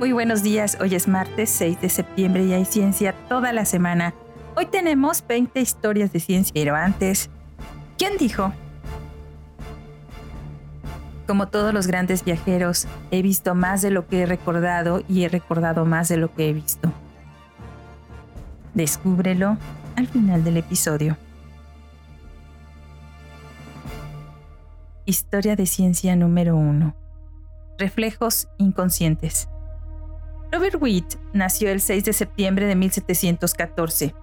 Muy buenos días, hoy es martes 6 de septiembre y hay ciencia toda la semana. Hoy tenemos 20 historias de ciencia, pero antes, ¿quién dijo? Como todos los grandes viajeros, he visto más de lo que he recordado y he recordado más de lo que he visto. Descúbrelo al final del episodio. Historia de ciencia número 1. Reflejos inconscientes. Robert Witt nació el 6 de septiembre de 1714,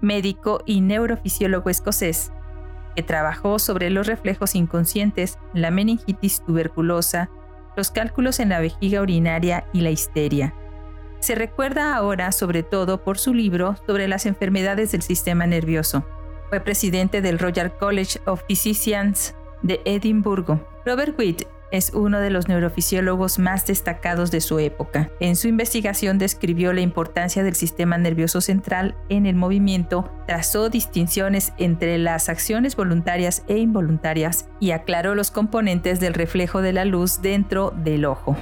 médico y neurofisiólogo escocés, que trabajó sobre los reflejos inconscientes, la meningitis tuberculosa, los cálculos en la vejiga urinaria y la histeria. Se recuerda ahora sobre todo por su libro sobre las enfermedades del sistema nervioso. Fue presidente del Royal College of Physicians de Edimburgo. Robert Witt es uno de los neurofisiólogos más destacados de su época. En su investigación describió la importancia del sistema nervioso central en el movimiento, trazó distinciones entre las acciones voluntarias e involuntarias y aclaró los componentes del reflejo de la luz dentro del ojo.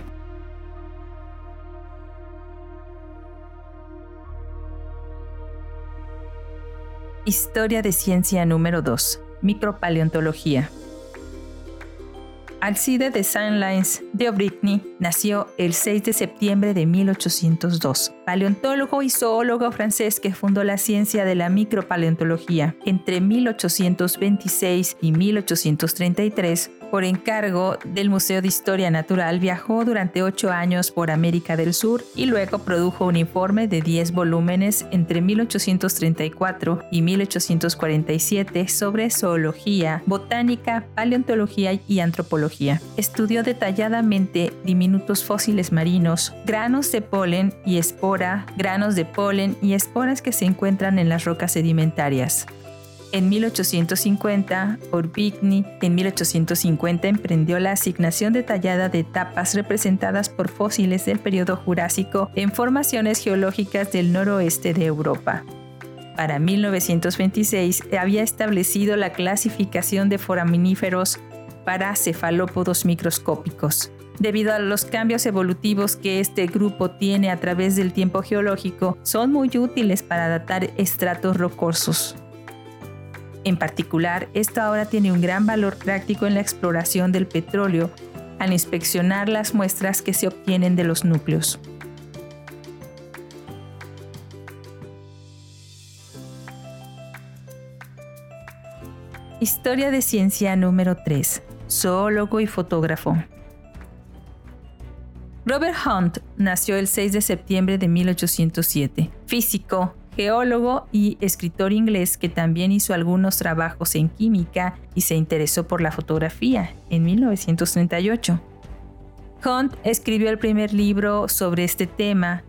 Historia de ciencia número 2. Micropaleontología. Alcide de Saint-Lins de Aubigny nació el 6 de septiembre de 1802, paleontólogo y zoólogo francés que fundó la ciencia de la micropaleontología. Entre 1826 y 1833 por encargo del Museo de Historia Natural, viajó durante ocho años por América del Sur y luego produjo un informe de 10 volúmenes entre 1834 y 1847 sobre zoología, botánica, paleontología y antropología. Estudió detalladamente diminutos fósiles marinos, granos de polen y espora, granos de polen y esporas que se encuentran en las rocas sedimentarias. En 1850, Orbigny en 1850 emprendió la asignación detallada de etapas representadas por fósiles del periodo Jurásico en formaciones geológicas del noroeste de Europa. Para 1926 había establecido la clasificación de foraminíferos para cefalópodos microscópicos. Debido a los cambios evolutivos que este grupo tiene a través del tiempo geológico, son muy útiles para datar estratos rocosos. En particular, esto ahora tiene un gran valor práctico en la exploración del petróleo al inspeccionar las muestras que se obtienen de los núcleos. Historia de ciencia número 3. Zoólogo y fotógrafo. Robert Hunt nació el 6 de septiembre de 1807. Físico, geólogo y escritor inglés que también hizo algunos trabajos en química y se interesó por la fotografía en 1938. Hunt escribió el primer libro sobre este tema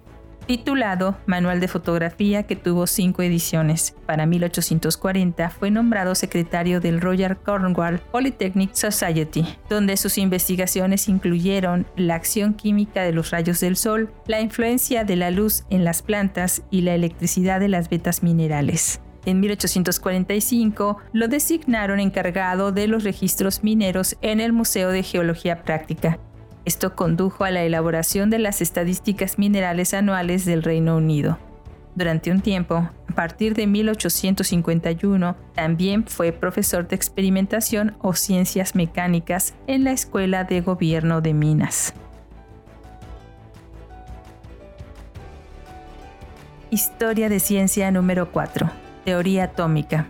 titulado Manual de Fotografía, que tuvo cinco ediciones. Para 1840 fue nombrado secretario del Royal Cornwall Polytechnic Society, donde sus investigaciones incluyeron la acción química de los rayos del sol, la influencia de la luz en las plantas y la electricidad de las vetas minerales. En 1845 lo designaron encargado de los registros mineros en el Museo de Geología Práctica esto condujo a la elaboración de las estadísticas minerales anuales del Reino Unido. Durante un tiempo, a partir de 1851, también fue profesor de experimentación o ciencias mecánicas en la Escuela de Gobierno de Minas. Historia de ciencia número 4. Teoría atómica.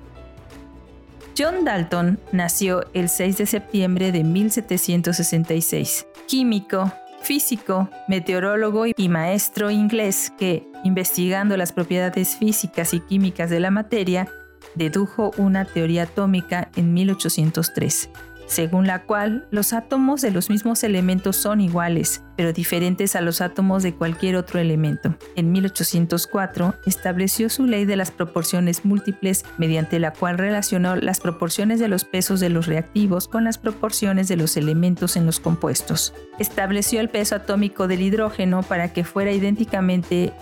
John Dalton nació el 6 de septiembre de 1766 químico, físico, meteorólogo y maestro inglés que, investigando las propiedades físicas y químicas de la materia, dedujo una teoría atómica en 1803 según la cual los átomos de los mismos elementos son iguales, pero diferentes a los átomos de cualquier otro elemento. En 1804 estableció su ley de las proporciones múltiples, mediante la cual relacionó las proporciones de los pesos de los reactivos con las proporciones de los elementos en los compuestos. Estableció el peso atómico del hidrógeno para que fuera idénticamente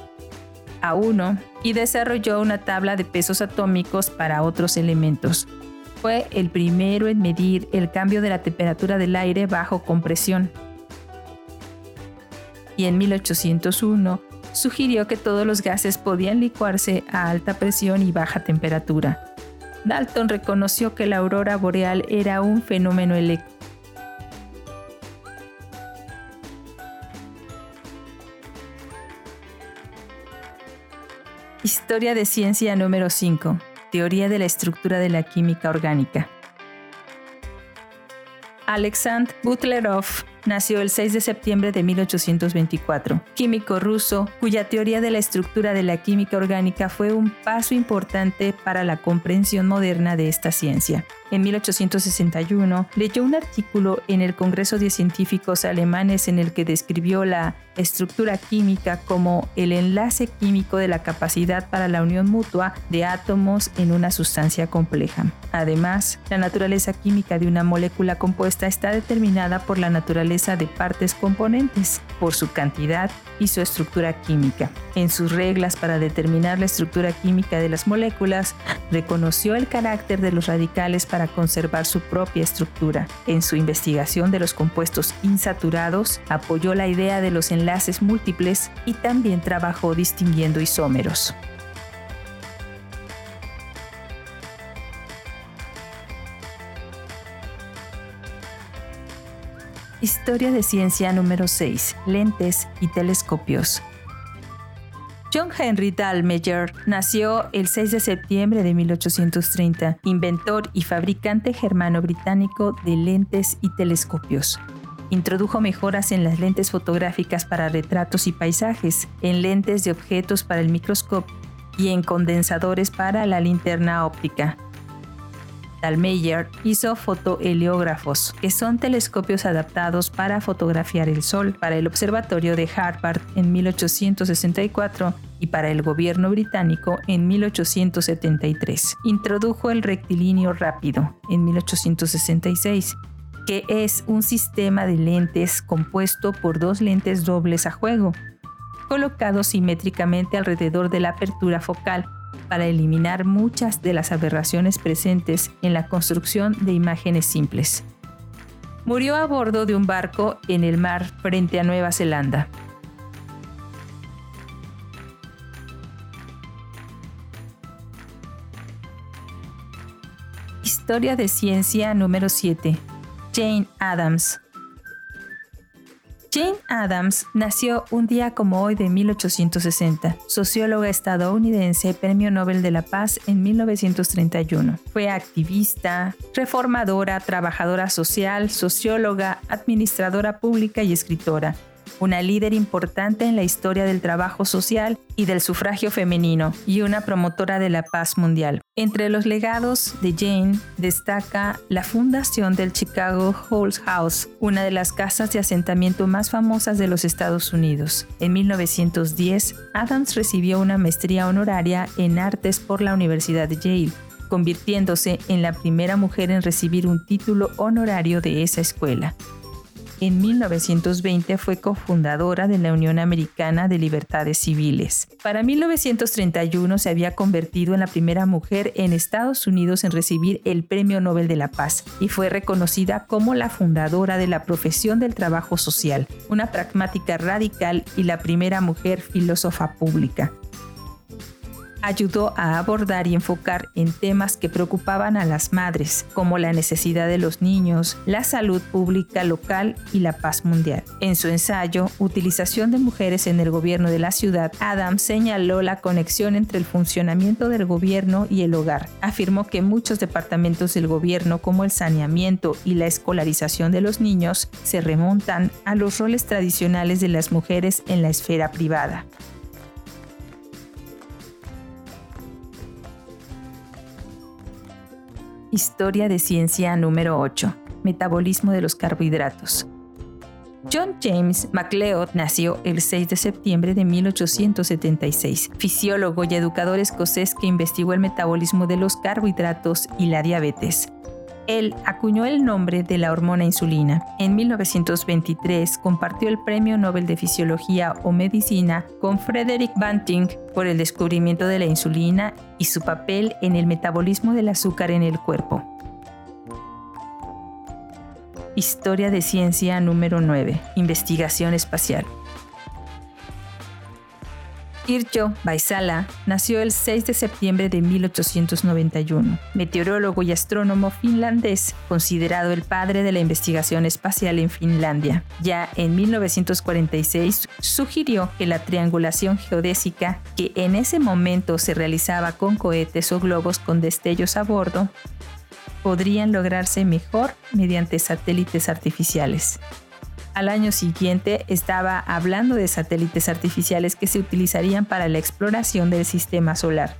a 1 y desarrolló una tabla de pesos atómicos para otros elementos. Fue el primero en medir el cambio de la temperatura del aire bajo compresión. y en 1801 sugirió que todos los gases podían licuarse a alta presión y baja temperatura. Dalton reconoció que la aurora boreal era un fenómeno eléctrico Historia de ciencia número 5. Teoría de la estructura de la química orgánica. Alexandr Butlerov nació el 6 de septiembre de 1824, químico ruso cuya teoría de la estructura de la química orgánica fue un paso importante para la comprensión moderna de esta ciencia. En 1861 leyó un artículo en el Congreso de Científicos Alemanes en el que describió la estructura química como el enlace químico de la capacidad para la unión mutua de átomos en una sustancia compleja. Además, la naturaleza química de una molécula compuesta está determinada por la naturaleza de partes componentes, por su cantidad y su estructura química. En sus reglas para determinar la estructura química de las moléculas, reconoció el carácter de los radicales para conservar su propia estructura. En su investigación de los compuestos insaturados, apoyó la idea de los enlaces múltiples y también trabajó distinguiendo isómeros. Historia de ciencia número 6. Lentes y telescopios. John Henry Dalmayer nació el 6 de septiembre de 1830, inventor y fabricante germano-británico de lentes y telescopios. Introdujo mejoras en las lentes fotográficas para retratos y paisajes, en lentes de objetos para el microscopio y en condensadores para la linterna óptica. Dalmayer hizo fotoheliógrafos, que son telescopios adaptados para fotografiar el Sol para el Observatorio de Harvard en 1864 y para el gobierno británico en 1873. Introdujo el rectilíneo rápido en 1866 que es un sistema de lentes compuesto por dos lentes dobles a juego, colocados simétricamente alrededor de la apertura focal para eliminar muchas de las aberraciones presentes en la construcción de imágenes simples. Murió a bordo de un barco en el mar frente a Nueva Zelanda. Historia de ciencia número 7. Jane Addams. Jane Addams nació un día como hoy de 1860, socióloga estadounidense, Premio Nobel de la Paz en 1931. Fue activista, reformadora, trabajadora social, socióloga, administradora pública y escritora una líder importante en la historia del trabajo social y del sufragio femenino, y una promotora de la paz mundial. Entre los legados de Jane destaca la fundación del Chicago Halls House, una de las casas de asentamiento más famosas de los Estados Unidos. En 1910, Adams recibió una maestría honoraria en artes por la Universidad de Yale convirtiéndose en la primera mujer en recibir un título honorario de esa escuela. En 1920 fue cofundadora de la Unión Americana de Libertades Civiles. Para 1931 se había convertido en la primera mujer en Estados Unidos en recibir el Premio Nobel de la Paz y fue reconocida como la fundadora de la profesión del trabajo social, una pragmática radical y la primera mujer filósofa pública ayudó a abordar y enfocar en temas que preocupaban a las madres, como la necesidad de los niños, la salud pública local y la paz mundial. En su ensayo, Utilización de mujeres en el gobierno de la ciudad, Adams señaló la conexión entre el funcionamiento del gobierno y el hogar. Afirmó que muchos departamentos del gobierno, como el saneamiento y la escolarización de los niños, se remontan a los roles tradicionales de las mujeres en la esfera privada. Historia de ciencia número 8. Metabolismo de los carbohidratos. John James MacLeod nació el 6 de septiembre de 1876, fisiólogo y educador escocés que investigó el metabolismo de los carbohidratos y la diabetes. Él acuñó el nombre de la hormona insulina. En 1923 compartió el Premio Nobel de Fisiología o Medicina con Frederick Banting por el descubrimiento de la insulina y su papel en el metabolismo del azúcar en el cuerpo. Historia de ciencia número 9. Investigación espacial. Irjo Baisala nació el 6 de septiembre de 1891, meteorólogo y astrónomo finlandés, considerado el padre de la investigación espacial en Finlandia. Ya en 1946 sugirió que la triangulación geodésica, que en ese momento se realizaba con cohetes o globos con destellos a bordo, podrían lograrse mejor mediante satélites artificiales. Al año siguiente estaba hablando de satélites artificiales que se utilizarían para la exploración del sistema solar.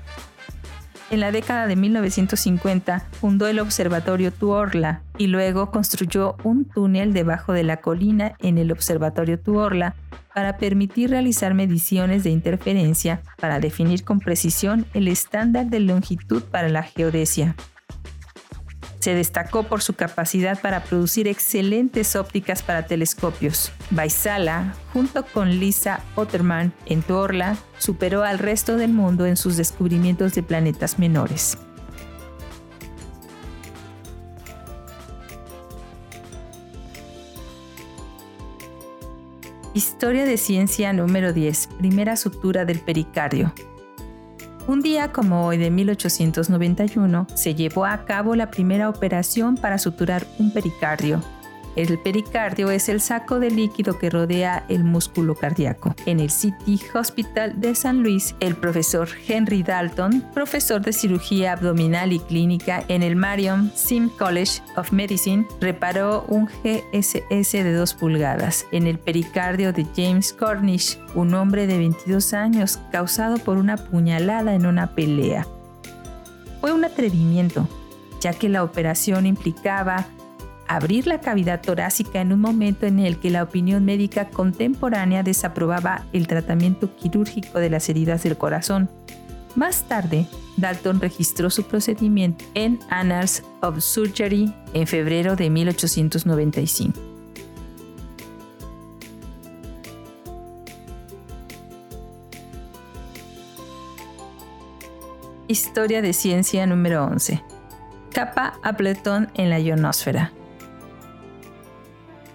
En la década de 1950 fundó el observatorio Tuorla y luego construyó un túnel debajo de la colina en el observatorio Tuorla para permitir realizar mediciones de interferencia para definir con precisión el estándar de longitud para la geodesia. Se destacó por su capacidad para producir excelentes ópticas para telescopios. Baisala, junto con Lisa Otterman en Torla, superó al resto del mundo en sus descubrimientos de planetas menores. Historia de ciencia número 10. Primera sutura del pericardio. Un día como hoy de 1891 se llevó a cabo la primera operación para suturar un pericardio, el pericardio es el saco de líquido que rodea el músculo cardíaco. En el City Hospital de San Luis, el profesor Henry Dalton, profesor de cirugía abdominal y clínica en el Marion Sim College of Medicine, reparó un GSS de 2 pulgadas en el pericardio de James Cornish, un hombre de 22 años causado por una puñalada en una pelea. Fue un atrevimiento, ya que la operación implicaba abrir la cavidad torácica en un momento en el que la opinión médica contemporánea desaprobaba el tratamiento quirúrgico de las heridas del corazón. Más tarde, Dalton registró su procedimiento en Annals of Surgery en febrero de 1895. Historia de ciencia número 11. Capa Appleton en la ionosfera.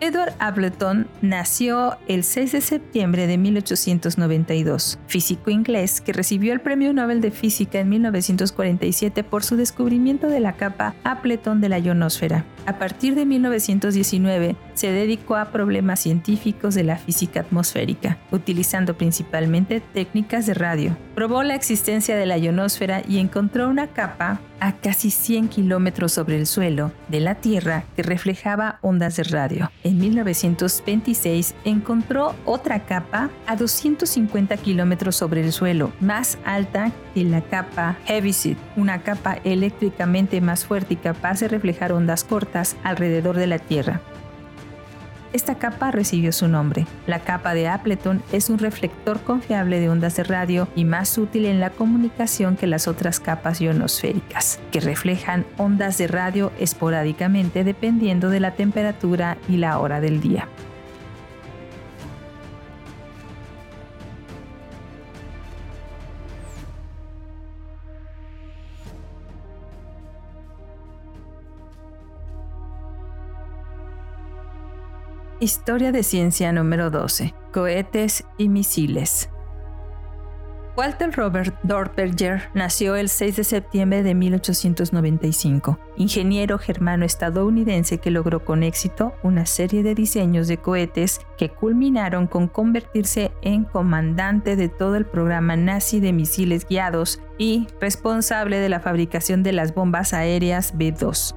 Edward Appleton nació el 6 de septiembre de 1892, físico inglés que recibió el Premio Nobel de Física en 1947 por su descubrimiento de la capa Appleton de la ionosfera. A partir de 1919 se dedicó a problemas científicos de la física atmosférica, utilizando principalmente técnicas de radio. Probó la existencia de la ionosfera y encontró una capa a casi 100 kilómetros sobre el suelo de la Tierra que reflejaba ondas de radio. En 1926 encontró otra capa a 250 kilómetros sobre el suelo, más alta que la capa Heaviside, una capa eléctricamente más fuerte y capaz de reflejar ondas cortas alrededor de la Tierra. Esta capa recibió su nombre. La capa de Appleton es un reflector confiable de ondas de radio y más útil en la comunicación que las otras capas ionosféricas, que reflejan ondas de radio esporádicamente dependiendo de la temperatura y la hora del día. Historia de ciencia número 12. Cohetes y misiles. Walter Robert Dortberger nació el 6 de septiembre de 1895, ingeniero germano-estadounidense que logró con éxito una serie de diseños de cohetes que culminaron con convertirse en comandante de todo el programa nazi de misiles guiados y responsable de la fabricación de las bombas aéreas B-2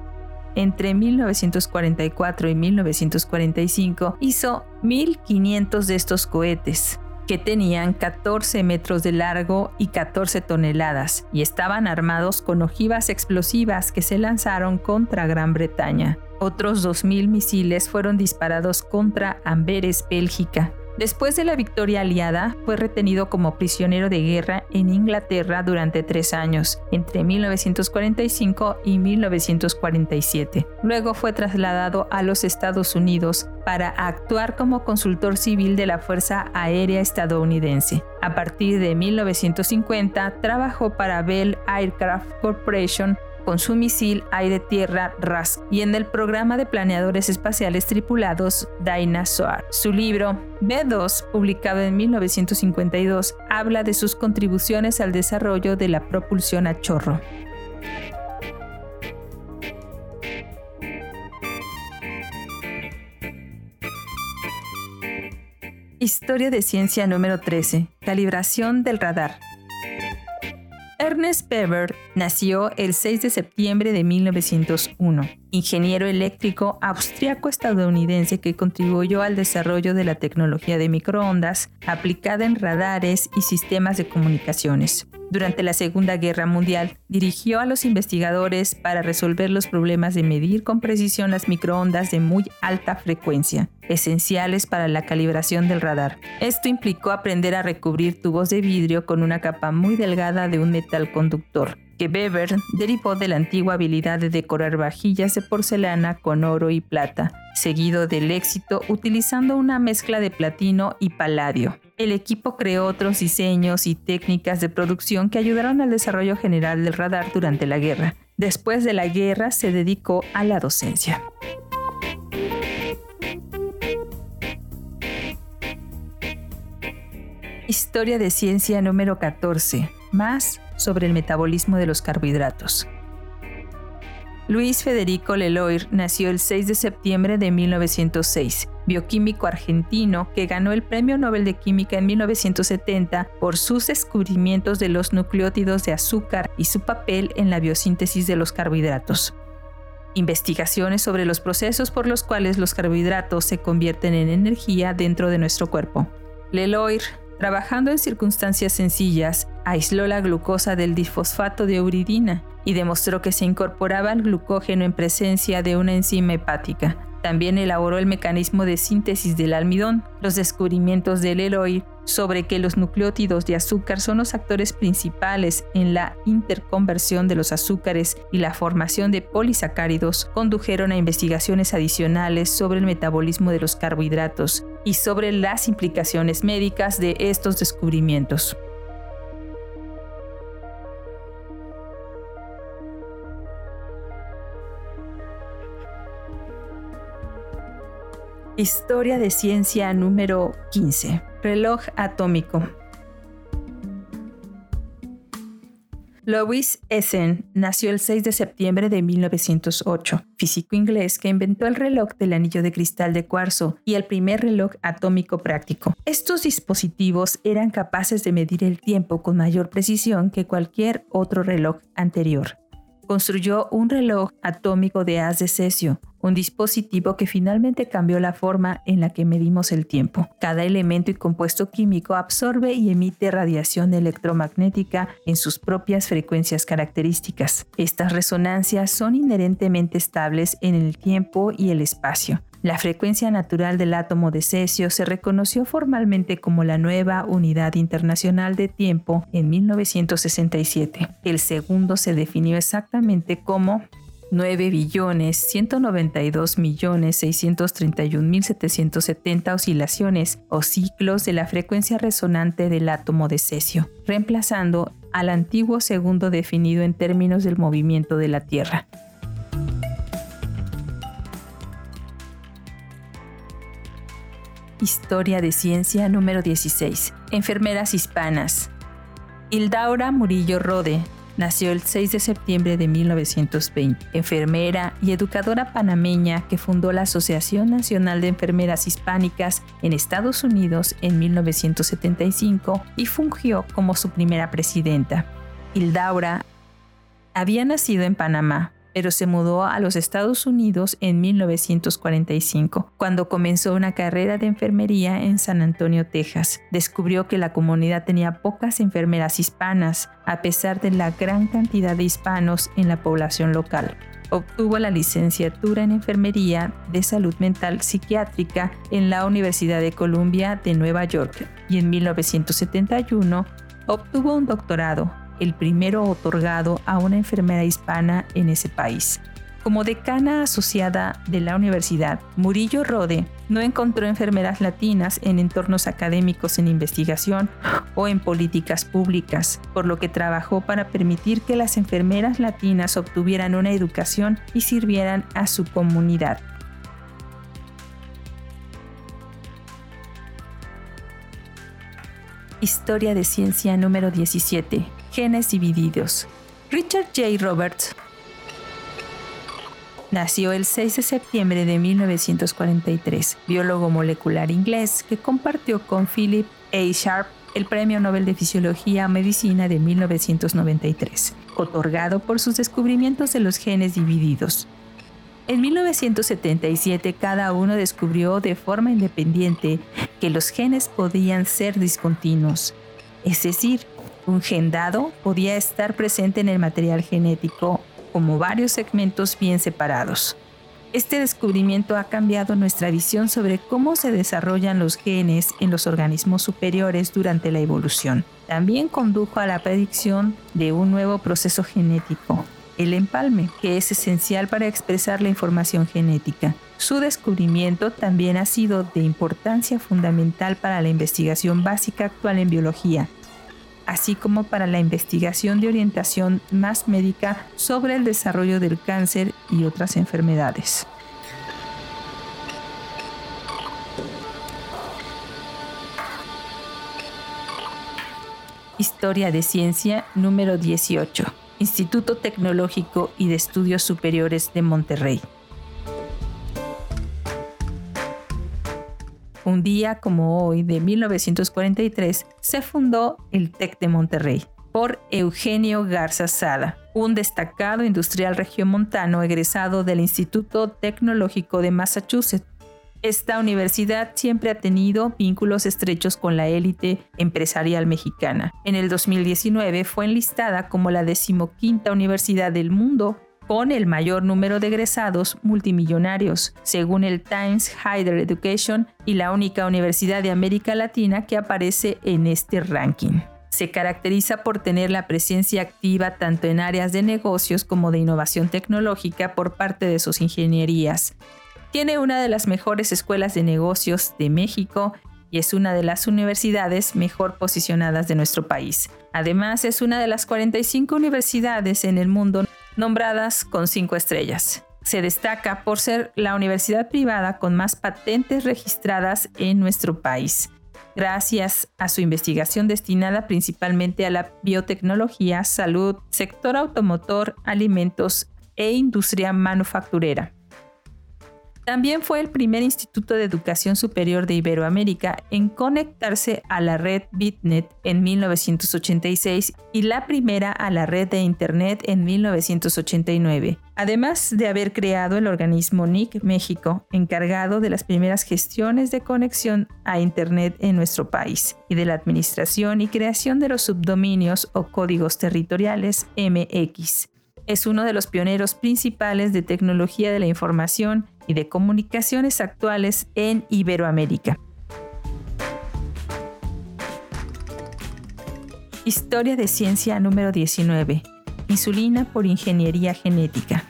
entre 1944 y 1945 hizo 1.500 de estos cohetes que tenían 14 metros de largo y 14 toneladas y estaban armados con ojivas explosivas que se lanzaron contra Gran Bretaña. Otros 2.000 misiles fueron disparados contra Amberes, Bélgica, Después de la victoria aliada, fue retenido como prisionero de guerra en Inglaterra durante tres años, entre 1945 y 1947. Luego fue trasladado a los Estados Unidos para actuar como consultor civil de la Fuerza Aérea estadounidense. A partir de 1950, trabajó para Bell Aircraft Corporation con su misil aire-tierra RASC y en el programa de planeadores espaciales tripulados Dinosaur. Su libro B2, publicado en 1952, habla de sus contribuciones al desarrollo de la propulsión a chorro. Historia de ciencia número 13. Calibración del radar. Ernest Bever nació el 6 de septiembre de 1901, ingeniero eléctrico austriaco-estadounidense que contribuyó al desarrollo de la tecnología de microondas aplicada en radares y sistemas de comunicaciones. Durante la Segunda Guerra Mundial, dirigió a los investigadores para resolver los problemas de medir con precisión las microondas de muy alta frecuencia, esenciales para la calibración del radar. Esto implicó aprender a recubrir tubos de vidrio con una capa muy delgada de un metal conductor, que Weber derivó de la antigua habilidad de decorar vajillas de porcelana con oro y plata, seguido del éxito utilizando una mezcla de platino y paladio. El equipo creó otros diseños y técnicas de producción que ayudaron al desarrollo general del radar durante la guerra. Después de la guerra se dedicó a la docencia. Historia de ciencia número 14. Más sobre el metabolismo de los carbohidratos. Luis Federico Leloir nació el 6 de septiembre de 1906, bioquímico argentino que ganó el Premio Nobel de Química en 1970 por sus descubrimientos de los nucleótidos de azúcar y su papel en la biosíntesis de los carbohidratos. Investigaciones sobre los procesos por los cuales los carbohidratos se convierten en energía dentro de nuestro cuerpo. Leloir Trabajando en circunstancias sencillas, aisló la glucosa del disfosfato de uridina y demostró que se incorporaba el glucógeno en presencia de una enzima hepática. También elaboró el mecanismo de síntesis del almidón. Los descubrimientos de Leroy sobre que los nucleótidos de azúcar son los actores principales en la interconversión de los azúcares y la formación de polisacáridos condujeron a investigaciones adicionales sobre el metabolismo de los carbohidratos y sobre las implicaciones médicas de estos descubrimientos. Historia de ciencia número 15. Reloj atómico. Louis Essen nació el 6 de septiembre de 1908, físico inglés que inventó el reloj del anillo de cristal de cuarzo y el primer reloj atómico práctico. Estos dispositivos eran capaces de medir el tiempo con mayor precisión que cualquier otro reloj anterior construyó un reloj atómico de haz de cesio, un dispositivo que finalmente cambió la forma en la que medimos el tiempo. Cada elemento y compuesto químico absorbe y emite radiación electromagnética en sus propias frecuencias características. Estas resonancias son inherentemente estables en el tiempo y el espacio. La frecuencia natural del átomo de cesio se reconoció formalmente como la nueva unidad internacional de tiempo en 1967. El segundo se definió exactamente como 9 billones 192 millones 631 mil 770 oscilaciones o ciclos de la frecuencia resonante del átomo de cesio, reemplazando al antiguo segundo definido en términos del movimiento de la Tierra. Historia de Ciencia número 16. Enfermeras hispanas. Hildaura Murillo Rode nació el 6 de septiembre de 1920, enfermera y educadora panameña que fundó la Asociación Nacional de Enfermeras Hispánicas en Estados Unidos en 1975 y fungió como su primera presidenta. Hildaura había nacido en Panamá, pero se mudó a los Estados Unidos en 1945, cuando comenzó una carrera de enfermería en San Antonio, Texas. Descubrió que la comunidad tenía pocas enfermeras hispanas, a pesar de la gran cantidad de hispanos en la población local. Obtuvo la licenciatura en enfermería de salud mental psiquiátrica en la Universidad de Columbia de Nueva York y en 1971 obtuvo un doctorado el primero otorgado a una enfermera hispana en ese país. Como decana asociada de la universidad, Murillo Rode no encontró enfermeras latinas en entornos académicos en investigación o en políticas públicas, por lo que trabajó para permitir que las enfermeras latinas obtuvieran una educación y sirvieran a su comunidad. Historia de ciencia número 17. Genes divididos. Richard J. Roberts nació el 6 de septiembre de 1943, biólogo molecular inglés que compartió con Philip A. Sharp el Premio Nobel de Fisiología o Medicina de 1993, otorgado por sus descubrimientos de los genes divididos. En 1977 cada uno descubrió de forma independiente que los genes podían ser discontinuos, es decir, un gen dado podía estar presente en el material genético como varios segmentos bien separados. Este descubrimiento ha cambiado nuestra visión sobre cómo se desarrollan los genes en los organismos superiores durante la evolución. También condujo a la predicción de un nuevo proceso genético, el empalme, que es esencial para expresar la información genética. Su descubrimiento también ha sido de importancia fundamental para la investigación básica actual en biología, así como para la investigación de orientación más médica sobre el desarrollo del cáncer y otras enfermedades. Historia de Ciencia número 18, Instituto Tecnológico y de Estudios Superiores de Monterrey. Un día como hoy de 1943 se fundó el TEC de Monterrey por Eugenio Garza Sada, un destacado industrial regiomontano egresado del Instituto Tecnológico de Massachusetts. Esta universidad siempre ha tenido vínculos estrechos con la élite empresarial mexicana. En el 2019 fue enlistada como la decimoquinta universidad del mundo con el mayor número de egresados multimillonarios, según el Times Higher Education y la única universidad de América Latina que aparece en este ranking. Se caracteriza por tener la presencia activa tanto en áreas de negocios como de innovación tecnológica por parte de sus ingenierías. Tiene una de las mejores escuelas de negocios de México y es una de las universidades mejor posicionadas de nuestro país. Además, es una de las 45 universidades en el mundo nombradas con cinco estrellas. Se destaca por ser la universidad privada con más patentes registradas en nuestro país, gracias a su investigación destinada principalmente a la biotecnología, salud, sector automotor, alimentos e industria manufacturera. También fue el primer instituto de educación superior de Iberoamérica en conectarse a la red BitNet en 1986 y la primera a la red de Internet en 1989, además de haber creado el organismo NIC México, encargado de las primeras gestiones de conexión a Internet en nuestro país y de la administración y creación de los subdominios o códigos territoriales MX. Es uno de los pioneros principales de tecnología de la información y de comunicaciones actuales en Iberoamérica. Historia de ciencia número 19. Insulina por ingeniería genética.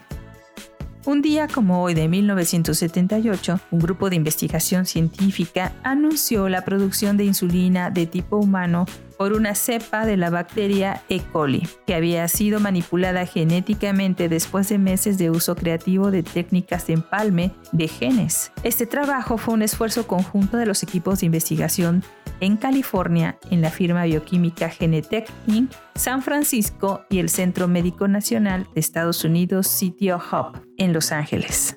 Un día como hoy de 1978, un grupo de investigación científica anunció la producción de insulina de tipo humano por una cepa de la bacteria E. coli, que había sido manipulada genéticamente después de meses de uso creativo de técnicas de empalme de genes. Este trabajo fue un esfuerzo conjunto de los equipos de investigación en California, en la firma bioquímica Genetech Inc., San Francisco y el Centro Médico Nacional de Estados Unidos Sitio Hub, en Los Ángeles.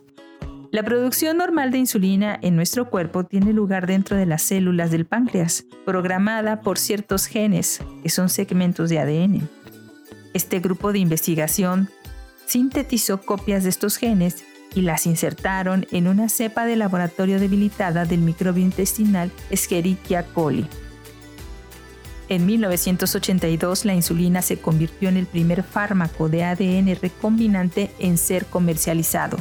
La producción normal de insulina en nuestro cuerpo tiene lugar dentro de las células del páncreas, programada por ciertos genes, que son segmentos de ADN. Este grupo de investigación sintetizó copias de estos genes y las insertaron en una cepa de laboratorio debilitada del microbio intestinal Escherichia coli. En 1982 la insulina se convirtió en el primer fármaco de ADN recombinante en ser comercializado.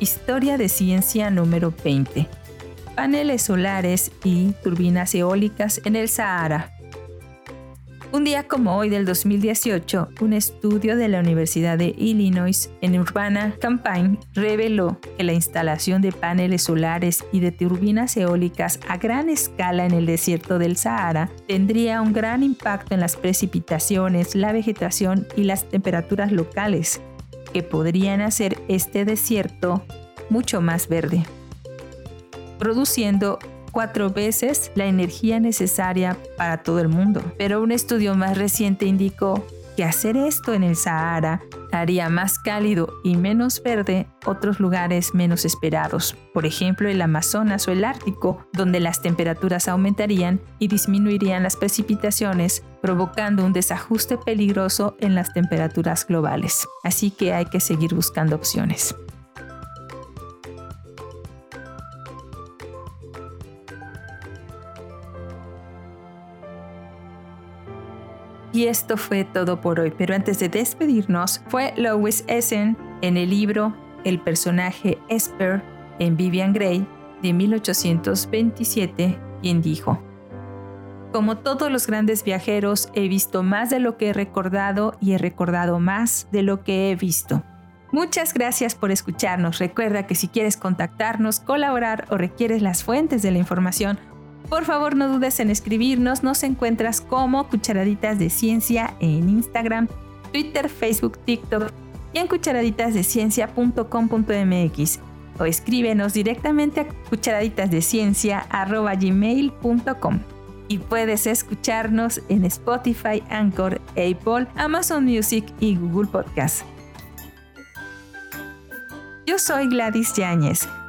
Historia de ciencia número 20. Paneles solares y turbinas eólicas en el Sahara. Un día como hoy del 2018, un estudio de la Universidad de Illinois en Urbana-Champaign reveló que la instalación de paneles solares y de turbinas eólicas a gran escala en el desierto del Sahara tendría un gran impacto en las precipitaciones, la vegetación y las temperaturas locales, que podrían hacer este desierto mucho más verde, produciendo cuatro veces la energía necesaria para todo el mundo. Pero un estudio más reciente indicó que hacer esto en el Sahara haría más cálido y menos verde otros lugares menos esperados, por ejemplo el Amazonas o el Ártico, donde las temperaturas aumentarían y disminuirían las precipitaciones, provocando un desajuste peligroso en las temperaturas globales. Así que hay que seguir buscando opciones. Y esto fue todo por hoy, pero antes de despedirnos, fue Lois Essen en el libro El personaje Esper en Vivian Gray de 1827 quien dijo, como todos los grandes viajeros, he visto más de lo que he recordado y he recordado más de lo que he visto. Muchas gracias por escucharnos. Recuerda que si quieres contactarnos, colaborar o requieres las fuentes de la información, por favor, no dudes en escribirnos. Nos encuentras como Cucharaditas de Ciencia en Instagram, Twitter, Facebook, TikTok y en cucharaditasdeciencia.com.mx o escríbenos directamente a cucharaditasdeciencia.gmail.com y puedes escucharnos en Spotify, Anchor, Apple, Amazon Music y Google Podcast. Yo soy Gladys Yáñez.